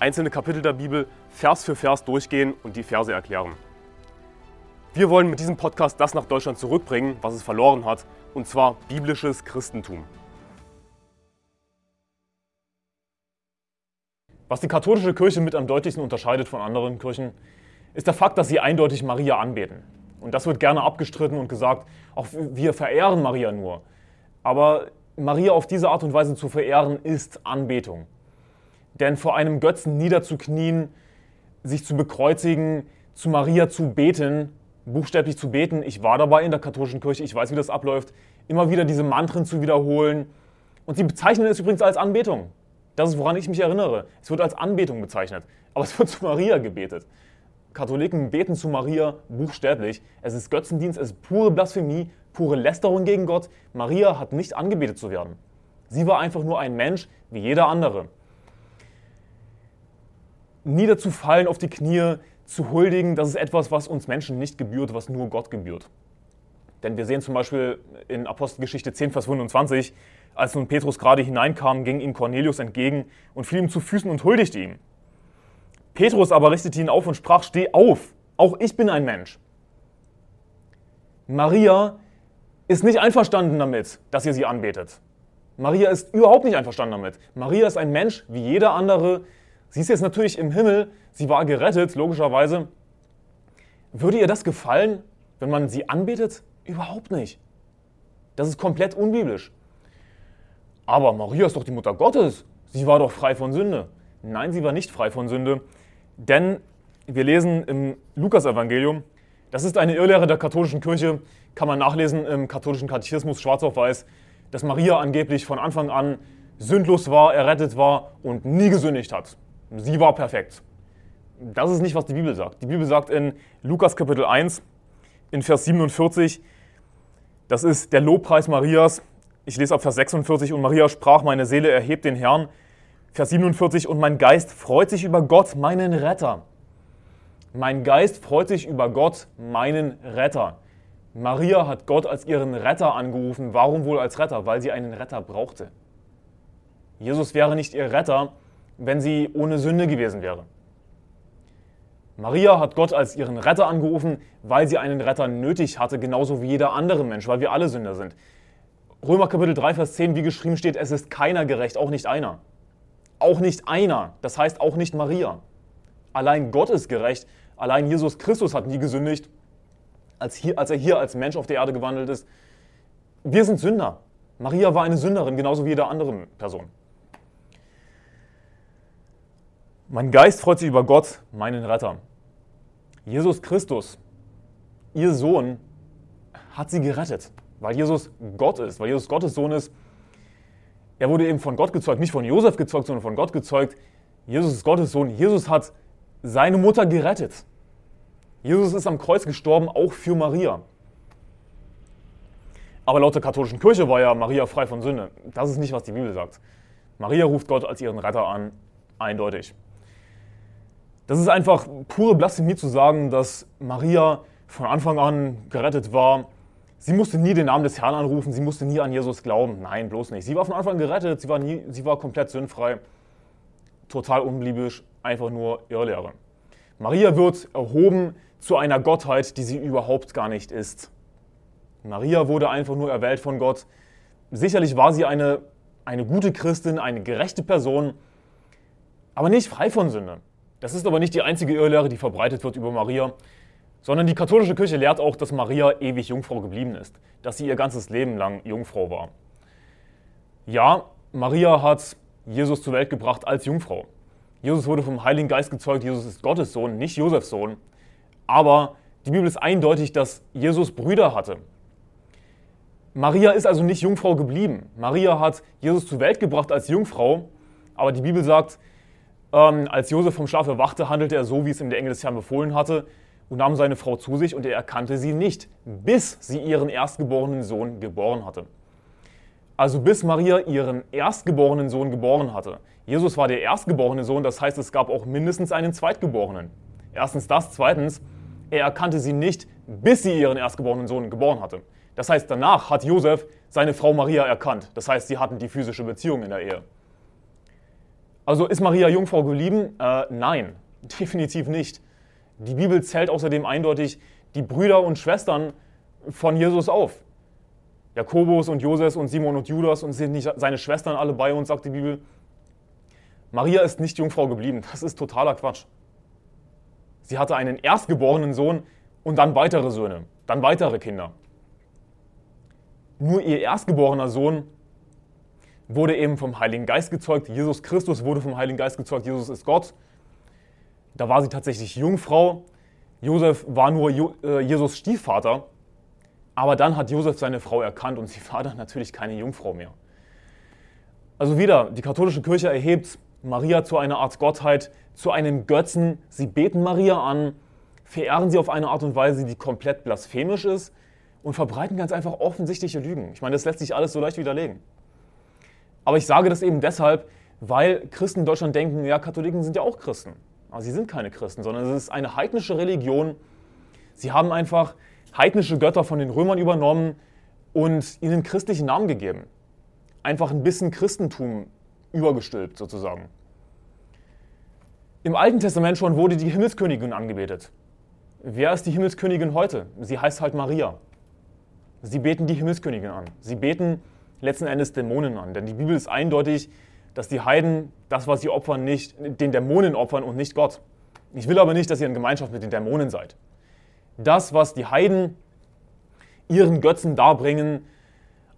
einzelne Kapitel der Bibel Vers für Vers durchgehen und die Verse erklären. Wir wollen mit diesem Podcast das nach Deutschland zurückbringen, was es verloren hat, und zwar biblisches Christentum. Was die katholische Kirche mit am deutlichsten unterscheidet von anderen Kirchen, ist der Fakt, dass sie eindeutig Maria anbeten. Und das wird gerne abgestritten und gesagt, auch wir verehren Maria nur. Aber Maria auf diese Art und Weise zu verehren, ist Anbetung. Denn vor einem Götzen niederzuknien, sich zu bekreuzigen, zu Maria zu beten, buchstäblich zu beten, ich war dabei in der katholischen Kirche, ich weiß, wie das abläuft, immer wieder diese Mantren zu wiederholen. Und sie bezeichnen es übrigens als Anbetung. Das ist, woran ich mich erinnere. Es wird als Anbetung bezeichnet, aber es wird zu Maria gebetet. Katholiken beten zu Maria buchstäblich. Es ist Götzendienst, es ist pure Blasphemie, pure Lästerung gegen Gott. Maria hat nicht angebetet zu werden. Sie war einfach nur ein Mensch wie jeder andere niederzufallen auf die Knie, zu huldigen, das ist etwas, was uns Menschen nicht gebührt, was nur Gott gebührt. Denn wir sehen zum Beispiel in Apostelgeschichte 10, Vers 25, als nun Petrus gerade hineinkam, ging ihm Cornelius entgegen und fiel ihm zu Füßen und huldigte ihm. Petrus aber richtete ihn auf und sprach, steh auf, auch ich bin ein Mensch. Maria ist nicht einverstanden damit, dass ihr sie anbetet. Maria ist überhaupt nicht einverstanden damit. Maria ist ein Mensch wie jeder andere, Sie ist jetzt natürlich im Himmel, sie war gerettet, logischerweise. Würde ihr das gefallen, wenn man sie anbetet? Überhaupt nicht. Das ist komplett unbiblisch. Aber Maria ist doch die Mutter Gottes. Sie war doch frei von Sünde. Nein, sie war nicht frei von Sünde. Denn wir lesen im Lukasevangelium, das ist eine Irrlehre der katholischen Kirche, kann man nachlesen im katholischen Katechismus schwarz auf weiß, dass Maria angeblich von Anfang an sündlos war, errettet war und nie gesündigt hat. Sie war perfekt. Das ist nicht, was die Bibel sagt. Die Bibel sagt in Lukas Kapitel 1, in Vers 47, das ist der Lobpreis Marias. Ich lese ab Vers 46, und Maria sprach, meine Seele erhebt den Herrn. Vers 47, und mein Geist freut sich über Gott, meinen Retter. Mein Geist freut sich über Gott, meinen Retter. Maria hat Gott als ihren Retter angerufen. Warum wohl als Retter? Weil sie einen Retter brauchte. Jesus wäre nicht ihr Retter, wenn sie ohne Sünde gewesen wäre. Maria hat Gott als ihren Retter angerufen, weil sie einen Retter nötig hatte, genauso wie jeder andere Mensch, weil wir alle Sünder sind. Römer Kapitel 3, Vers 10, wie geschrieben steht, es ist keiner gerecht, auch nicht einer. Auch nicht einer, das heißt auch nicht Maria. Allein Gott ist gerecht, allein Jesus Christus hat nie gesündigt, als, hier, als er hier als Mensch auf der Erde gewandelt ist. Wir sind Sünder. Maria war eine Sünderin, genauso wie jede andere Person. Mein Geist freut sich über Gott, meinen Retter. Jesus Christus, ihr Sohn, hat sie gerettet, weil Jesus Gott ist, weil Jesus Gottes Sohn ist. Er wurde eben von Gott gezeugt, nicht von Josef gezeugt, sondern von Gott gezeugt. Jesus ist Gottes Sohn. Jesus hat seine Mutter gerettet. Jesus ist am Kreuz gestorben, auch für Maria. Aber laut der katholischen Kirche war ja Maria frei von Sünde. Das ist nicht, was die Bibel sagt. Maria ruft Gott als ihren Retter an, eindeutig. Das ist einfach pure Blasphemie zu sagen, dass Maria von Anfang an gerettet war. Sie musste nie den Namen des Herrn anrufen, sie musste nie an Jesus glauben. Nein, bloß nicht. Sie war von Anfang an gerettet, sie war, nie, sie war komplett sündfrei. Total unbeliebisch, einfach nur Irrlehre. Maria wird erhoben zu einer Gottheit, die sie überhaupt gar nicht ist. Maria wurde einfach nur erwählt von Gott. Sicherlich war sie eine, eine gute Christin, eine gerechte Person, aber nicht frei von Sünde. Das ist aber nicht die einzige Irrlehre, die verbreitet wird über Maria, sondern die katholische Kirche lehrt auch, dass Maria ewig Jungfrau geblieben ist, dass sie ihr ganzes Leben lang Jungfrau war. Ja, Maria hat Jesus zur Welt gebracht als Jungfrau. Jesus wurde vom Heiligen Geist gezeugt, Jesus ist Gottes Sohn, nicht Josefs Sohn. Aber die Bibel ist eindeutig, dass Jesus Brüder hatte. Maria ist also nicht Jungfrau geblieben. Maria hat Jesus zur Welt gebracht als Jungfrau, aber die Bibel sagt, Ähm, als Josef vom Schlaf erwachte, handelte er so, wie es ihm der Engel des Herrn befohlen hatte, und nahm seine Frau zu sich, und er erkannte sie nicht, bis sie ihren erstgeborenen Sohn geboren hatte. Also bis Maria ihren erstgeborenen Sohn geboren hatte. Jesus war der erstgeborene Sohn, das heißt, es gab auch mindestens einen Zweitgeborenen. Erstens das, zweitens, er erkannte sie nicht, bis sie ihren erstgeborenen Sohn geboren hatte. Das heißt, danach hat Josef seine Frau Maria erkannt. Das heißt, sie hatten die physische Beziehung in der Ehe. Also ist Maria Jungfrau geblieben? Äh, nein, definitiv nicht. Die Bibel zählt außerdem eindeutig die Brüder und Schwestern von Jesus auf. Jakobus und Joses und Simon und Judas und sind nicht seine Schwestern alle bei uns, sagt die Bibel. Maria ist nicht Jungfrau geblieben. Das ist totaler Quatsch. Sie hatte einen erstgeborenen Sohn und dann weitere Söhne, dann weitere Kinder. Nur ihr erstgeborener Sohn wurde eben vom Heiligen Geist gezeugt. Jesus Christus wurde vom Heiligen Geist gezeugt. Jesus ist Gott. Da war sie tatsächlich Jungfrau. Josef war nur äh, Jesus Stiefvater. Aber dann hat Josef seine Frau erkannt und sie war dann natürlich keine Jungfrau mehr. Also wieder, die katholische Kirche erhebt Maria zu einer Art Gottheit, zu einem Götzen. Sie beten Maria an, verehren sie auf eine Art und Weise, die komplett blasphemisch ist und verbreiten ganz einfach offensichtliche Lügen. Ich meine, das lässt sich alles so leicht widerlegen. Aber ich sage das eben deshalb, weil Christen in Deutschland denken, ja, Katholiken sind ja auch Christen. Aber sie sind keine Christen, sondern es ist eine heidnische Religion. Sie haben einfach heidnische Götter von den Römern übernommen und ihnen christlichen Namen gegeben. Einfach ein bisschen Christentum übergestülpt sozusagen. Im Alten Testament schon wurde die Himmelskönigin angebetet. Wer ist die Himmelskönigin heute? Sie heißt halt Maria. Sie beten die Himmelskönigin an. Sie beten letzten Endes Dämonen an. Denn die Bibel ist eindeutig, dass die Heiden das, was sie opfern, nicht den Dämonen opfern und nicht Gott. Ich will aber nicht, dass ihr in Gemeinschaft mit den Dämonen seid. Das, was die Heiden ihren Götzen darbringen,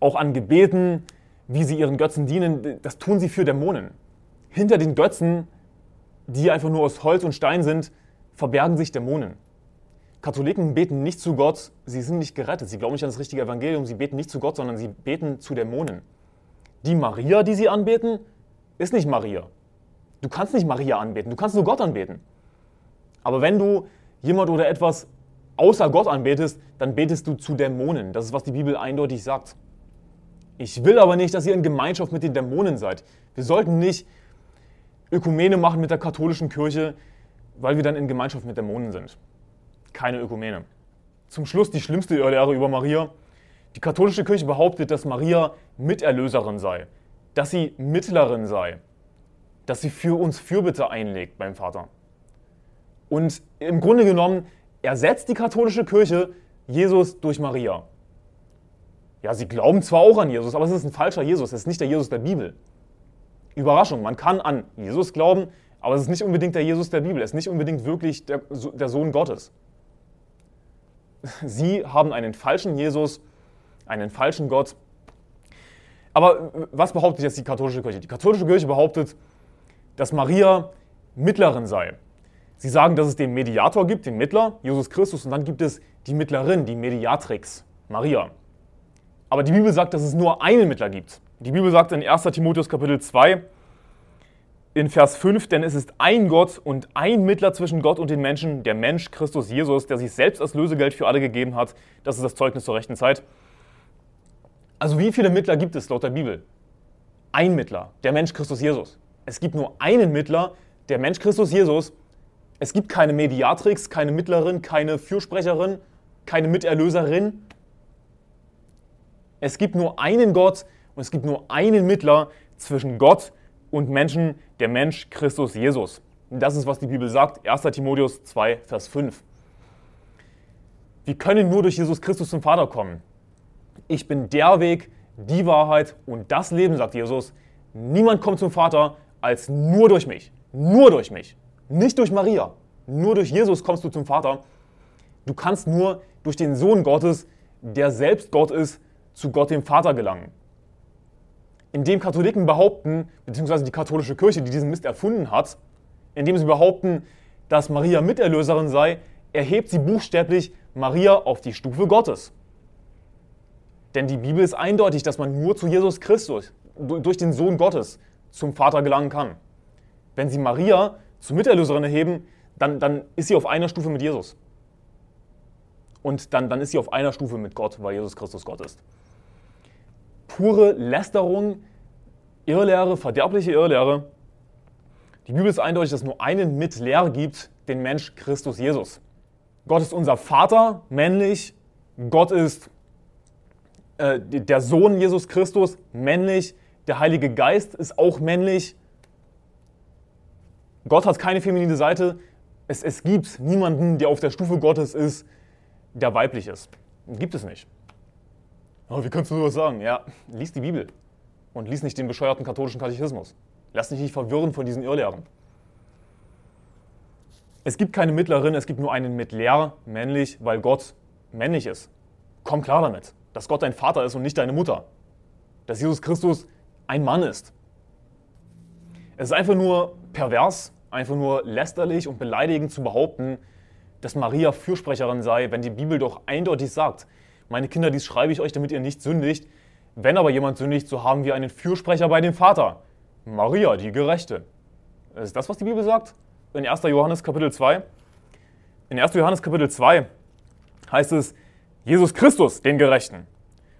auch an Gebeten, wie sie ihren Götzen dienen, das tun sie für Dämonen. Hinter den Götzen, die einfach nur aus Holz und Stein sind, verbergen sich Dämonen. Katholiken beten nicht zu Gott, sie sind nicht gerettet, sie glauben nicht an das richtige Evangelium, sie beten nicht zu Gott, sondern sie beten zu Dämonen. Die Maria, die sie anbeten, ist nicht Maria. Du kannst nicht Maria anbeten, du kannst nur Gott anbeten. Aber wenn du jemand oder etwas außer Gott anbetest, dann betest du zu Dämonen. Das ist, was die Bibel eindeutig sagt. Ich will aber nicht, dass ihr in Gemeinschaft mit den Dämonen seid. Wir sollten nicht Ökumene machen mit der katholischen Kirche, weil wir dann in Gemeinschaft mit Dämonen sind. Keine Ökumene. Zum Schluss die schlimmste Irrlehre über Maria. Die katholische Kirche behauptet, dass Maria Miterlöserin sei, dass sie Mittlerin sei, dass sie für uns Fürbitte einlegt beim Vater. Und im Grunde genommen ersetzt die katholische Kirche Jesus durch Maria. Ja, sie glauben zwar auch an Jesus, aber es ist ein falscher Jesus, es ist nicht der Jesus der Bibel. Überraschung, man kann an Jesus glauben, aber es ist nicht unbedingt der Jesus der Bibel, es ist nicht unbedingt wirklich der, der Sohn Gottes. Sie haben einen falschen Jesus, einen falschen Gott. Aber was behauptet jetzt die katholische Kirche? Die katholische Kirche behauptet, dass Maria Mittlerin sei. Sie sagen, dass es den Mediator gibt, den Mittler, Jesus Christus, und dann gibt es die Mittlerin, die Mediatrix, Maria. Aber die Bibel sagt, dass es nur einen Mittler gibt. Die Bibel sagt in 1 Timotheus Kapitel 2 in Vers 5, denn es ist ein Gott und ein Mittler zwischen Gott und den Menschen, der Mensch Christus Jesus, der sich selbst als Lösegeld für alle gegeben hat. Das ist das Zeugnis zur rechten Zeit. Also wie viele Mittler gibt es laut der Bibel? Ein Mittler, der Mensch Christus Jesus. Es gibt nur einen Mittler, der Mensch Christus Jesus. Es gibt keine Mediatrix, keine Mittlerin, keine Fürsprecherin, keine Miterlöserin. Es gibt nur einen Gott und es gibt nur einen Mittler zwischen Gott und Menschen, der Mensch Christus Jesus. Und das ist, was die Bibel sagt, 1 Timotheus 2, Vers 5. Wir können nur durch Jesus Christus zum Vater kommen. Ich bin der Weg, die Wahrheit und das Leben, sagt Jesus. Niemand kommt zum Vater als nur durch mich. Nur durch mich. Nicht durch Maria. Nur durch Jesus kommst du zum Vater. Du kannst nur durch den Sohn Gottes, der selbst Gott ist, zu Gott dem Vater gelangen. Indem Katholiken behaupten, beziehungsweise die katholische Kirche, die diesen Mist erfunden hat, indem sie behaupten, dass Maria Miterlöserin sei, erhebt sie buchstäblich Maria auf die Stufe Gottes. Denn die Bibel ist eindeutig, dass man nur zu Jesus Christus, durch den Sohn Gottes, zum Vater gelangen kann. Wenn sie Maria zur Miterlöserin erheben, dann, dann ist sie auf einer Stufe mit Jesus. Und dann, dann ist sie auf einer Stufe mit Gott, weil Jesus Christus Gott ist. Pure Lästerung, Irrlehre, verderbliche Irrlehre. Die Bibel ist eindeutig, dass es nur einen mit Lehre gibt, den Mensch Christus Jesus. Gott ist unser Vater, männlich. Gott ist äh, der Sohn Jesus Christus, männlich. Der Heilige Geist ist auch männlich. Gott hat keine feminine Seite. Es, es gibt niemanden, der auf der Stufe Gottes ist, der weiblich ist. Gibt es nicht. Aber wie kannst du sowas sagen? Ja, lies die Bibel und lies nicht den bescheuerten katholischen Katechismus. Lass dich nicht verwirren von diesen Irrlehren. Es gibt keine Mittlerin, es gibt nur einen Mittler, männlich, weil Gott männlich ist. Komm klar damit, dass Gott dein Vater ist und nicht deine Mutter. Dass Jesus Christus ein Mann ist. Es ist einfach nur pervers, einfach nur lästerlich und beleidigend zu behaupten, dass Maria Fürsprecherin sei, wenn die Bibel doch eindeutig sagt, meine Kinder, dies schreibe ich euch, damit ihr nicht sündigt. Wenn aber jemand sündigt, so haben wir einen Fürsprecher bei dem Vater. Maria, die Gerechte. Ist das, was die Bibel sagt? In 1. Johannes Kapitel 2. In 1. Johannes Kapitel 2 heißt es, Jesus Christus, den Gerechten.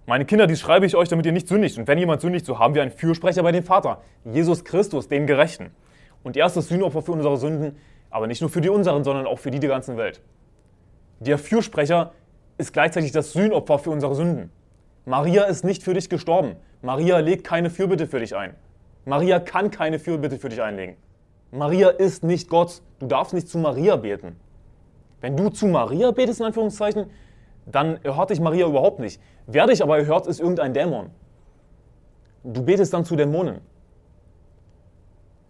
Meine Kinder, dies schreibe ich euch, damit ihr nicht sündigt. Und wenn jemand sündigt, so haben wir einen Fürsprecher bei dem Vater. Jesus Christus, den Gerechten. Und er ist das Sühnopfer für unsere Sünden, aber nicht nur für die unseren, sondern auch für die der ganzen Welt. Der Fürsprecher ist gleichzeitig das Sühnopfer für unsere Sünden. Maria ist nicht für dich gestorben. Maria legt keine Fürbitte für dich ein. Maria kann keine Fürbitte für dich einlegen. Maria ist nicht Gott. Du darfst nicht zu Maria beten. Wenn du zu Maria betest, in Anführungszeichen, dann erhört dich Maria überhaupt nicht. Wer dich aber erhört, ist irgendein Dämon. Du betest dann zu Dämonen.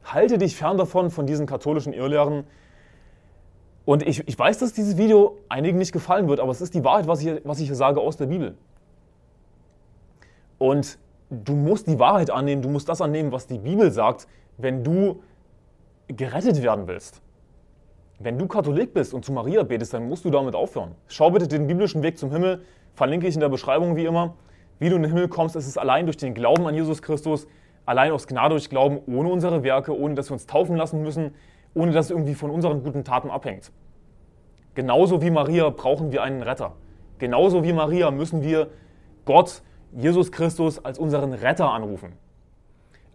Halte dich fern davon, von diesen katholischen Irrlehren. Und ich, ich weiß, dass dieses Video einigen nicht gefallen wird, aber es ist die Wahrheit, was ich, was ich hier sage aus der Bibel. Und du musst die Wahrheit annehmen, du musst das annehmen, was die Bibel sagt, wenn du gerettet werden willst. Wenn du Katholik bist und zu Maria betest, dann musst du damit aufhören. Schau bitte den biblischen Weg zum Himmel, verlinke ich in der Beschreibung wie immer. Wie du in den Himmel kommst, ist es allein durch den Glauben an Jesus Christus, allein aus Gnade durch Glauben, ohne unsere Werke, ohne dass wir uns taufen lassen müssen, ohne dass es irgendwie von unseren guten Taten abhängt. Genauso wie Maria brauchen wir einen Retter. Genauso wie Maria müssen wir Gott, Jesus Christus, als unseren Retter anrufen.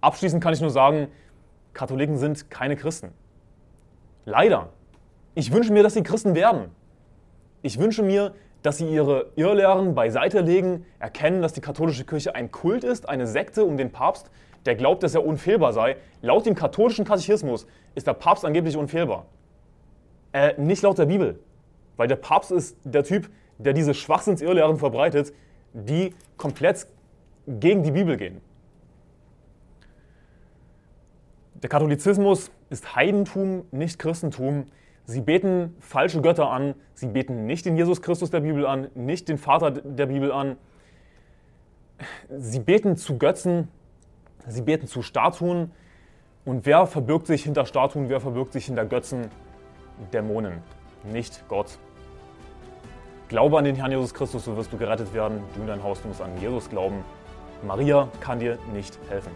Abschließend kann ich nur sagen, Katholiken sind keine Christen. Leider. Ich wünsche mir, dass sie Christen werden. Ich wünsche mir, dass sie ihre Irrlehren beiseite legen, erkennen, dass die katholische Kirche ein Kult ist, eine Sekte um den Papst, der glaubt, dass er unfehlbar sei. Laut dem katholischen Katechismus ist der Papst angeblich unfehlbar. Äh, nicht laut der Bibel. Weil der Papst ist der Typ, der diese Schwachsinnsirrlehren verbreitet, die komplett gegen die Bibel gehen. Der Katholizismus ist Heidentum, nicht Christentum. Sie beten falsche Götter an. Sie beten nicht den Jesus Christus der Bibel an, nicht den Vater der Bibel an. Sie beten zu Götzen. Sie beten zu Statuen. Und wer verbirgt sich hinter Statuen? Wer verbirgt sich hinter Götzen? Dämonen, nicht Gott. Glaube an den Herrn Jesus Christus, so wirst du gerettet werden. Du in dein Haus, du musst an Jesus glauben. Maria kann dir nicht helfen.